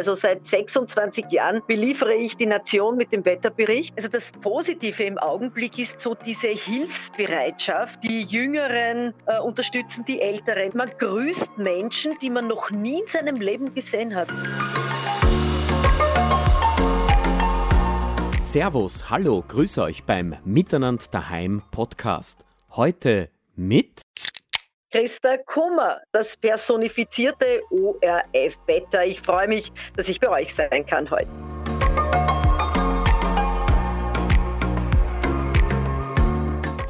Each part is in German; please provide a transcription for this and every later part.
Also seit 26 Jahren beliefere ich die Nation mit dem Wetterbericht. Also das Positive im Augenblick ist so diese Hilfsbereitschaft. Die Jüngeren äh, unterstützen die Älteren. Man grüßt Menschen, die man noch nie in seinem Leben gesehen hat. Servus, hallo, grüße euch beim Miteinander daheim Podcast. Heute mit Christa Kummer, das personifizierte ORF-Wetter. Ich freue mich, dass ich bei euch sein kann heute.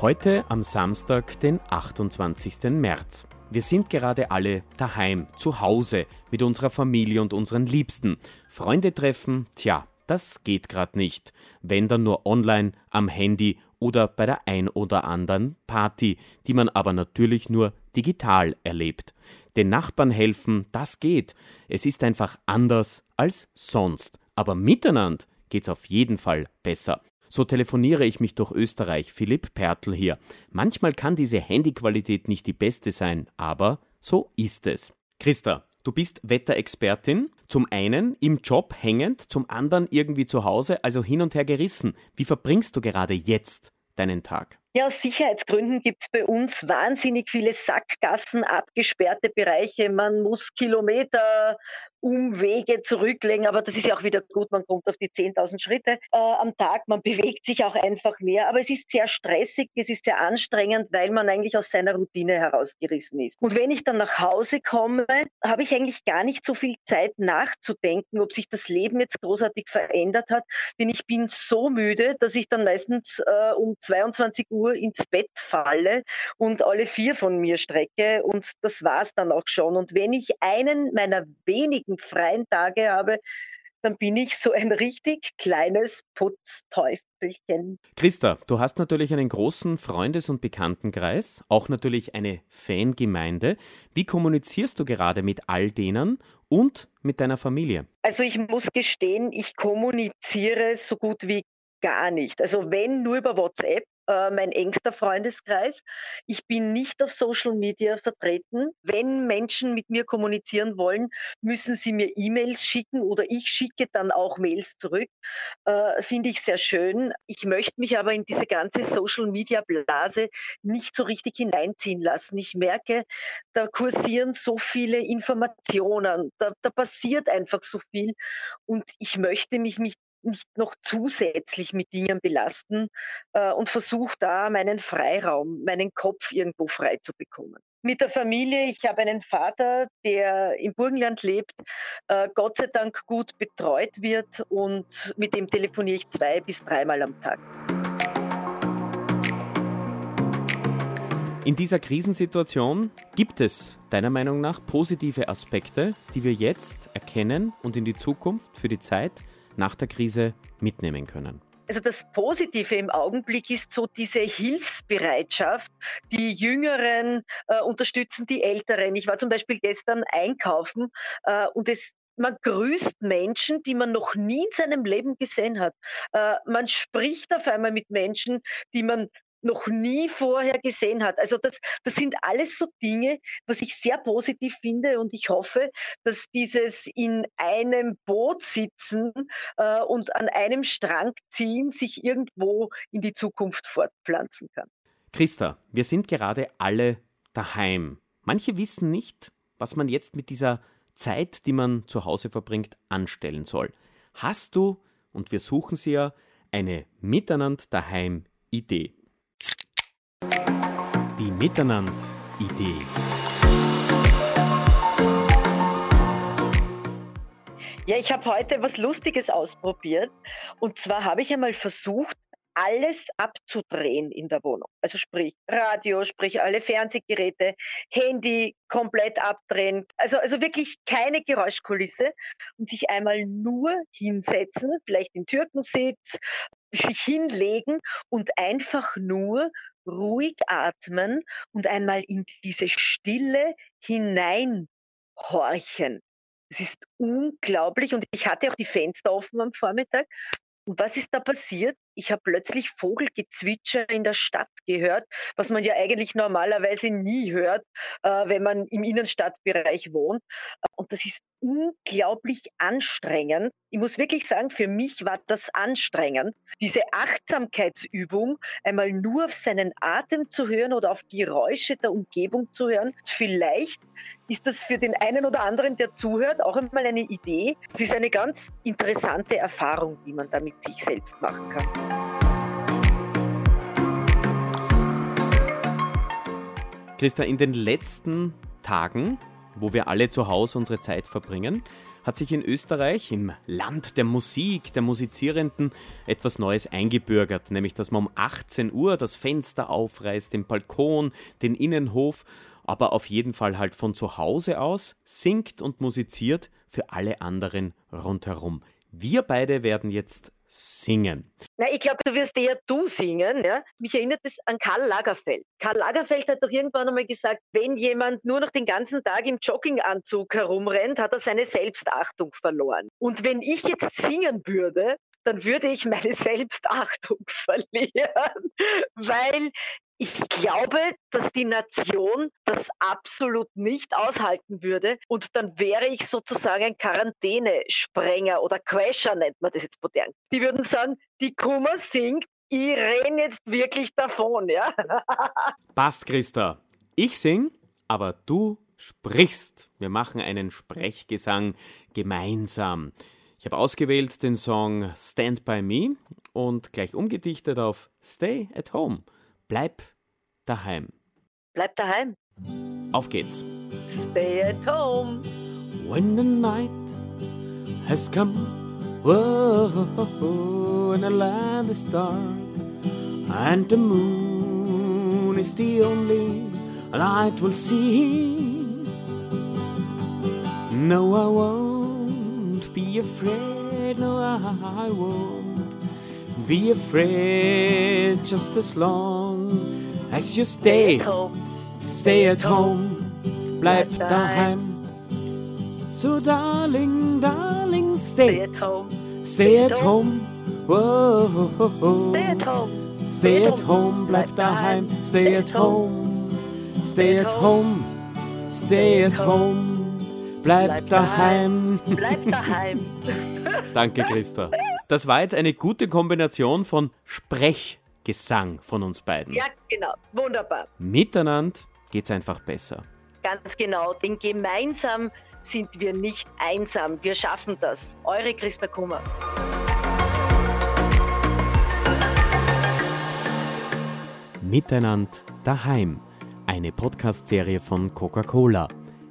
Heute am Samstag, den 28. März. Wir sind gerade alle daheim, zu Hause, mit unserer Familie und unseren Liebsten. Freunde treffen, tja, das geht gerade nicht. Wenn dann nur online, am Handy oder bei der ein oder anderen Party, die man aber natürlich nur digital erlebt. Den Nachbarn helfen, das geht. Es ist einfach anders als sonst. Aber miteinander geht's auf jeden Fall besser. So telefoniere ich mich durch Österreich. Philipp Pertl hier. Manchmal kann diese Handyqualität nicht die beste sein, aber so ist es. Christa, Du bist Wetterexpertin, zum einen im Job hängend, zum anderen irgendwie zu Hause, also hin und her gerissen. Wie verbringst du gerade jetzt deinen Tag? Ja, aus Sicherheitsgründen gibt es bei uns wahnsinnig viele Sackgassen, abgesperrte Bereiche. Man muss Kilometer Umwege zurücklegen, aber das ist ja auch wieder gut, man kommt auf die 10.000 Schritte äh, am Tag, man bewegt sich auch einfach mehr, aber es ist sehr stressig, es ist sehr anstrengend, weil man eigentlich aus seiner Routine herausgerissen ist. Und wenn ich dann nach Hause komme, habe ich eigentlich gar nicht so viel Zeit nachzudenken, ob sich das Leben jetzt großartig verändert hat, denn ich bin so müde, dass ich dann meistens äh, um 22 Uhr ins Bett falle und alle vier von mir strecke und das war's dann auch schon. Und wenn ich einen meiner wenigen freien Tage habe, dann bin ich so ein richtig kleines Putzteufelchen. Christa, du hast natürlich einen großen Freundes- und Bekanntenkreis, auch natürlich eine Fangemeinde. Wie kommunizierst du gerade mit all denen und mit deiner Familie? Also ich muss gestehen, ich kommuniziere so gut wie gar nicht. Also wenn nur über WhatsApp, äh, mein engster Freundeskreis. Ich bin nicht auf Social Media vertreten. Wenn Menschen mit mir kommunizieren wollen, müssen sie mir E-Mails schicken oder ich schicke dann auch Mails zurück. Äh, Finde ich sehr schön. Ich möchte mich aber in diese ganze Social Media Blase nicht so richtig hineinziehen lassen. Ich merke, da kursieren so viele Informationen, da, da passiert einfach so viel und ich möchte mich nicht nicht noch zusätzlich mit Dingen belasten äh, und versuche da meinen Freiraum, meinen Kopf irgendwo frei zu bekommen. Mit der Familie, ich habe einen Vater, der im Burgenland lebt, äh, Gott sei Dank gut betreut wird und mit dem telefoniere ich zwei bis dreimal am Tag. In dieser Krisensituation gibt es deiner Meinung nach positive Aspekte, die wir jetzt erkennen und in die Zukunft für die Zeit nach der Krise mitnehmen können? Also das Positive im Augenblick ist so diese Hilfsbereitschaft. Die Jüngeren äh, unterstützen die Älteren. Ich war zum Beispiel gestern einkaufen äh, und es man grüßt Menschen, die man noch nie in seinem Leben gesehen hat. Äh, man spricht auf einmal mit Menschen, die man noch nie vorher gesehen hat. Also das, das sind alles so Dinge, was ich sehr positiv finde und ich hoffe, dass dieses in einem Boot sitzen äh, und an einem Strang ziehen sich irgendwo in die Zukunft fortpflanzen kann. Christa, wir sind gerade alle daheim. Manche wissen nicht, was man jetzt mit dieser Zeit, die man zu Hause verbringt, anstellen soll. Hast du, und wir suchen sie ja, eine Miteinander daheim Idee? Die Miteinander-Idee. Ja, ich habe heute was Lustiges ausprobiert. Und zwar habe ich einmal versucht, alles abzudrehen in der Wohnung. Also sprich Radio, sprich alle Fernsehgeräte, Handy komplett abdrehen. Also, also wirklich keine Geräuschkulisse und sich einmal nur hinsetzen, vielleicht im Türkensitz, sich hinlegen und einfach nur ruhig atmen und einmal in diese Stille hineinhorchen. Es ist unglaublich und ich hatte auch die Fenster offen am Vormittag. Und was ist da passiert? Ich habe plötzlich Vogelgezwitscher in der Stadt gehört, was man ja eigentlich normalerweise nie hört, äh, wenn man im Innenstadtbereich wohnt. Und das ist unglaublich anstrengend. Ich muss wirklich sagen, für mich war das anstrengend, diese Achtsamkeitsübung einmal nur auf seinen Atem zu hören oder auf Geräusche der Umgebung zu hören. Vielleicht ist das für den einen oder anderen, der zuhört, auch einmal eine Idee. Es ist eine ganz interessante Erfahrung, die man da mit sich selbst machen kann. Christa, in den letzten Tagen wo wir alle zu Hause unsere Zeit verbringen, hat sich in Österreich, im Land der Musik, der Musizierenden, etwas Neues eingebürgert, nämlich dass man um 18 Uhr das Fenster aufreißt, den Balkon, den Innenhof, aber auf jeden Fall halt von zu Hause aus singt und musiziert für alle anderen rundherum. Wir beide werden jetzt singen? Na, ich glaube, du wirst eher du singen. Ja? Mich erinnert es an Karl Lagerfeld. Karl Lagerfeld hat doch irgendwann einmal gesagt, wenn jemand nur noch den ganzen Tag im Jogginganzug herumrennt, hat er seine Selbstachtung verloren. Und wenn ich jetzt singen würde, dann würde ich meine Selbstachtung verlieren, weil ich glaube, dass die Nation das absolut nicht aushalten würde und dann wäre ich sozusagen ein Quarantänesprenger oder Crasher nennt man das jetzt modern. Die würden sagen, die Kummer singt, ich renne jetzt wirklich davon, ja. Passt, Christa. Ich sing, aber du sprichst. Wir machen einen Sprechgesang gemeinsam. Ich habe ausgewählt den Song Stand By Me und gleich umgedichtet auf Stay at Home. Bleib daheim. Bleib daheim. Auf geht's. Stay at home. When the night has come, whoa, and the land is dark, and the moon is the only light we'll see. No, I won't be afraid, no, I won't be afraid just as long as you stay. Home. Stay at home, bleib daheim. So darling, darling, stay at home. Stay at home. Whoa. Stay at home. Stay at home, bleib daheim. Stay at home. Stay at home. Stay at home. Bleib daheim. Bleib daheim. Danke, Christa. Das war jetzt eine gute Kombination von Sprechgesang von uns beiden. Ja, genau. Wunderbar. Miteinander geht's einfach besser. Ganz genau, denn gemeinsam sind wir nicht einsam. Wir schaffen das. Eure Christa Kummer. Miteinander daheim. Eine Podcast-Serie von Coca-Cola.